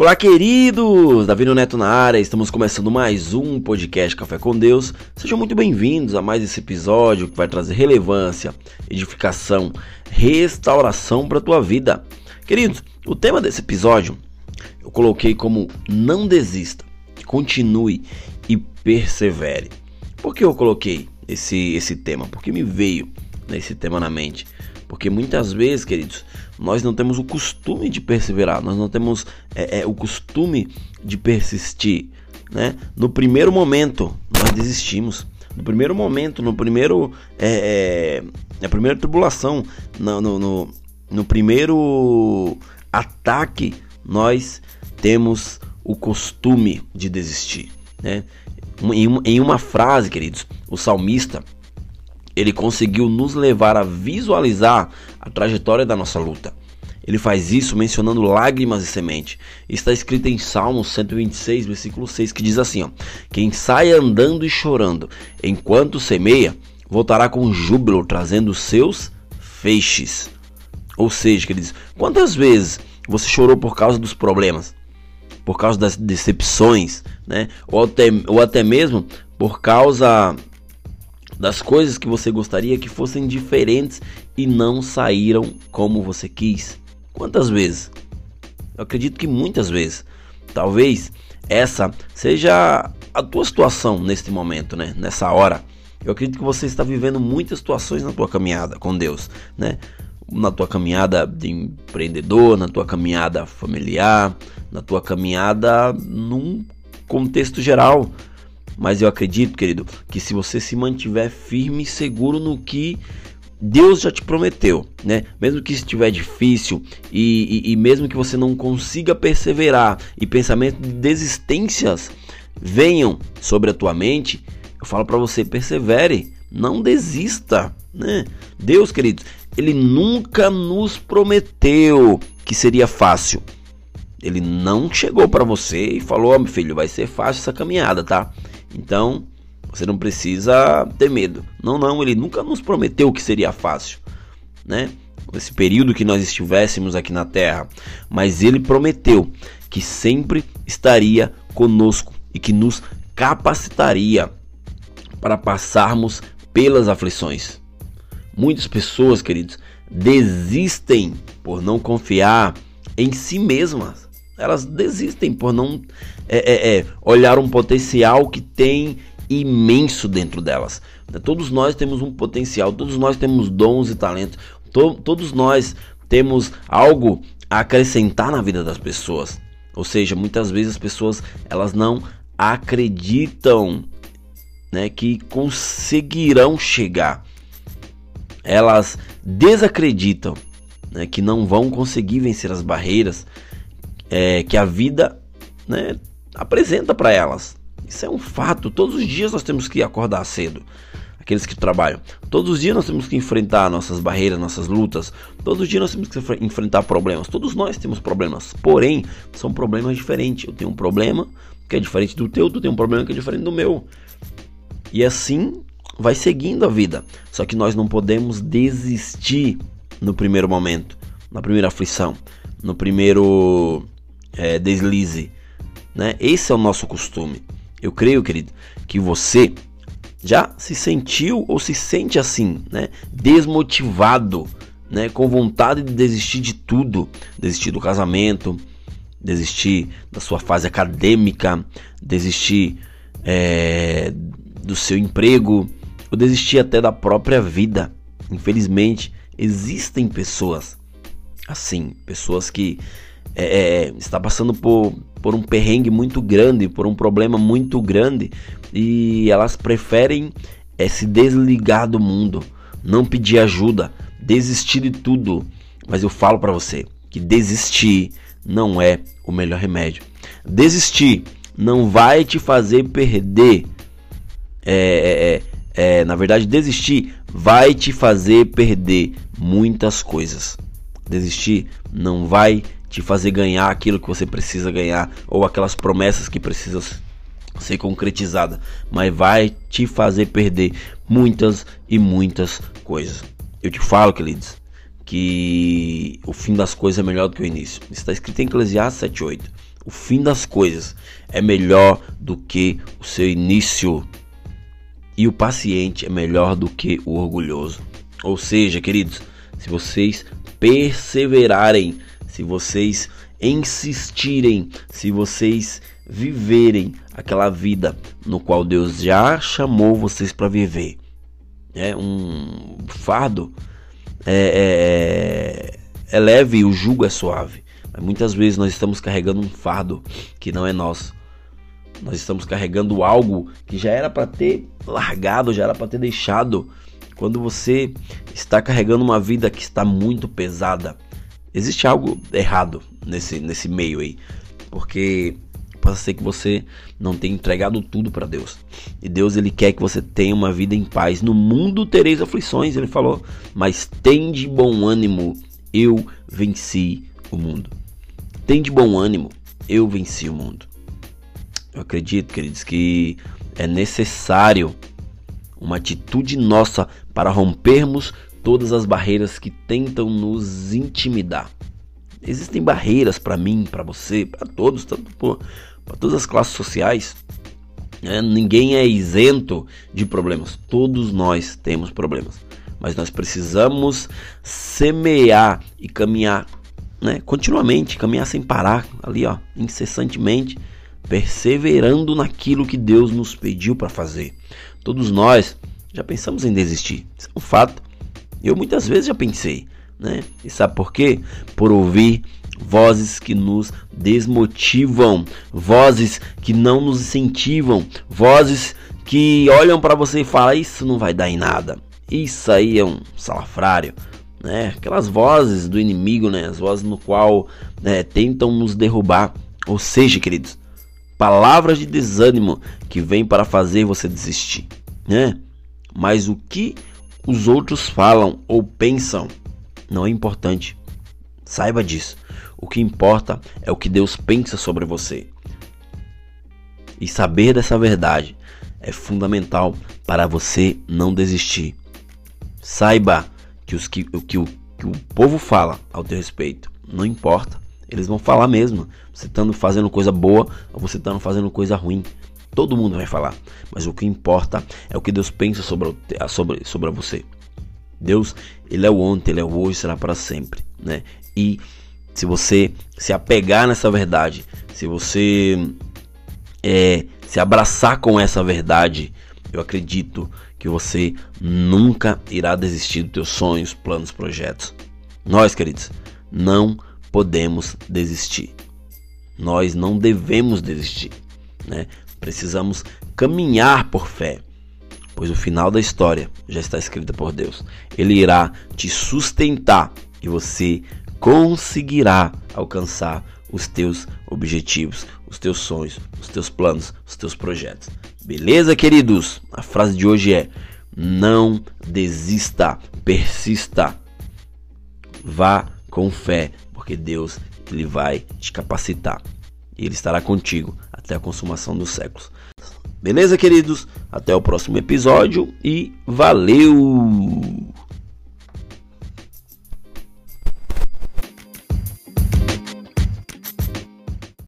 Olá, queridos! Davi Neto na área, estamos começando mais um podcast Café com Deus. Sejam muito bem-vindos a mais esse episódio que vai trazer relevância, edificação, restauração para a tua vida. Queridos, o tema desse episódio eu coloquei como não desista, continue e persevere. Por que eu coloquei esse, esse tema? Porque me veio né, esse tema na mente. Porque muitas vezes, queridos, nós não temos o costume de perseverar, nós não temos é, é, o costume de persistir. Né? No primeiro momento, nós desistimos. No primeiro momento, no primeiro. É, é na primeira tribulação, no, no, no, no primeiro ataque, nós temos o costume de desistir. Né? Em, em uma frase, queridos, o salmista ele conseguiu nos levar a visualizar a trajetória da nossa luta. Ele faz isso mencionando lágrimas e semente. Está escrito em Salmos 126, versículo 6, que diz assim: ó, Quem sai andando e chorando, enquanto semeia, voltará com júbilo, trazendo seus feixes. Ou seja, queridos, quantas vezes você chorou por causa dos problemas, por causa das decepções, né? ou, até, ou até mesmo por causa das coisas que você gostaria que fossem diferentes e não saíram como você quis. Quantas vezes? Eu acredito que muitas vezes. Talvez essa seja a tua situação neste momento, né? Nessa hora. Eu acredito que você está vivendo muitas situações na tua caminhada com Deus, né? Na tua caminhada de empreendedor, na tua caminhada familiar, na tua caminhada num contexto geral, mas eu acredito, querido, que se você se mantiver firme e seguro no que Deus já te prometeu, né? Mesmo que estiver difícil e, e, e, mesmo que você não consiga perseverar e pensamentos de desistências venham sobre a tua mente, eu falo para você persevere, não desista, né? Deus, queridos, ele nunca nos prometeu que seria fácil. Ele não chegou para você e falou: "Ó, oh, meu filho, vai ser fácil essa caminhada, tá?" Então, você não precisa ter medo. Não, não, ele nunca nos prometeu que seria fácil, né? Esse período que nós estivéssemos aqui na terra, mas ele prometeu que sempre estaria conosco e que nos capacitaria para passarmos pelas aflições. Muitas pessoas, queridos, desistem por não confiar em si mesmas elas desistem por não é, é, é, olhar um potencial que tem imenso dentro delas. Todos nós temos um potencial, todos nós temos dons e talentos, to todos nós temos algo a acrescentar na vida das pessoas. Ou seja, muitas vezes as pessoas elas não acreditam né, que conseguirão chegar. Elas desacreditam né, que não vão conseguir vencer as barreiras é, que a vida né, apresenta para elas. Isso é um fato. Todos os dias nós temos que acordar cedo. Aqueles que trabalham. Todos os dias nós temos que enfrentar nossas barreiras, nossas lutas. Todos os dias nós temos que enfrentar problemas. Todos nós temos problemas. Porém, são problemas diferentes. Eu tenho um problema que é diferente do teu, tu tem um problema que é diferente do meu. E assim vai seguindo a vida. Só que nós não podemos desistir no primeiro momento, na primeira aflição, no primeiro é, deslize. Né? Esse é o nosso costume. Eu creio, querido, que você já se sentiu ou se sente assim, né? desmotivado, né? com vontade de desistir de tudo, desistir do casamento, desistir da sua fase acadêmica, desistir é, do seu emprego, ou desistir até da própria vida. Infelizmente, existem pessoas assim, pessoas que é, é, está passando por, por um perrengue muito grande, por um problema muito grande e elas preferem é, se desligar do mundo, não pedir ajuda, desistir de tudo. Mas eu falo para você que desistir não é o melhor remédio. Desistir não vai te fazer perder. É, é, é, é na verdade, desistir vai te fazer perder muitas coisas. Desistir não vai te fazer ganhar aquilo que você precisa ganhar ou aquelas promessas que precisam ser concretizadas, mas vai te fazer perder muitas e muitas coisas. Eu te falo, queridos, que o fim das coisas é melhor do que o início. Está escrito em Eclesiastes 7:8. O fim das coisas é melhor do que o seu início. E o paciente é melhor do que o orgulhoso. Ou seja, queridos, se vocês perseverarem, se vocês insistirem, se vocês viverem aquela vida no qual Deus já chamou vocês para viver, é um fardo é, é, é leve e o jugo é suave. Mas muitas vezes nós estamos carregando um fardo que não é nosso. Nós estamos carregando algo que já era para ter largado, já era para ter deixado. Quando você está carregando uma vida que está muito pesada, existe algo errado nesse, nesse meio aí. Porque pode ser que você não tenha entregado tudo para Deus. E Deus ele quer que você tenha uma vida em paz. No mundo tereis aflições, ele falou, mas tem de bom ânimo, eu venci o mundo. Tem de bom ânimo, eu venci o mundo. Eu acredito, queridos, que é necessário uma atitude nossa para rompermos todas as barreiras que tentam nos intimidar. Existem barreiras para mim, para você, para todos, para todas as classes sociais. Né? Ninguém é isento de problemas. Todos nós temos problemas. Mas nós precisamos semear e caminhar né? continuamente, caminhar sem parar, ali, ó, incessantemente, perseverando naquilo que Deus nos pediu para fazer. Todos nós já pensamos em desistir, isso é um fato. Eu muitas vezes já pensei, né? E sabe por quê? Por ouvir vozes que nos desmotivam, vozes que não nos incentivam, vozes que olham para você e falam: Isso não vai dar em nada, isso aí é um salafrário. Né? Aquelas vozes do inimigo, né? As vozes no qual né, tentam nos derrubar. Ou seja, queridos, palavras de desânimo que vêm para fazer você desistir, né? Mas o que os outros falam ou pensam não é importante. Saiba disso. O que importa é o que Deus pensa sobre você. E saber dessa verdade é fundamental para você não desistir. Saiba que, os, que, que, o, que o povo fala ao teu respeito não importa. Eles vão falar mesmo. Você estando fazendo coisa boa ou você estando fazendo coisa ruim. Todo mundo vai falar. Mas o que importa é o que Deus pensa sobre, sobre, sobre você. Deus, Ele é o ontem, Ele é o hoje, será para sempre. Né? E se você se apegar nessa verdade, se você é, se abraçar com essa verdade, eu acredito que você nunca irá desistir dos teus sonhos, planos, projetos. Nós, queridos, não podemos desistir. Nós não devemos desistir, né? Precisamos caminhar por fé, pois o final da história já está escrita por Deus. Ele irá te sustentar e você conseguirá alcançar os teus objetivos, os teus sonhos, os teus planos, os teus projetos. Beleza, queridos? A frase de hoje é: não desista, persista. Vá com fé, porque Deus ele vai te capacitar. Ele estará contigo até a consumação dos séculos. Beleza, queridos? Até o próximo episódio e valeu!